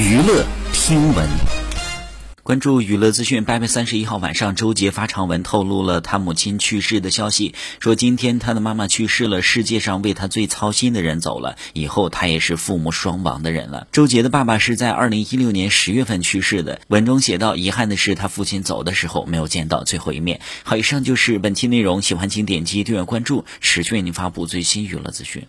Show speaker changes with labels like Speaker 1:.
Speaker 1: 娱乐听闻。
Speaker 2: 关注娱乐资讯八月三十一号晚上周杰发长文透露了他母亲去世的消息说今天他的妈妈去世了世界上为他最操心的人走了以后他也是父母双亡的人了。周杰的爸爸是在二零一六年十月份去世的文中写道遗憾的是他父亲走的时候没有见到最后一面。好以上就是本期内容喜欢请点击订阅关注持续为您发布最新娱乐资讯。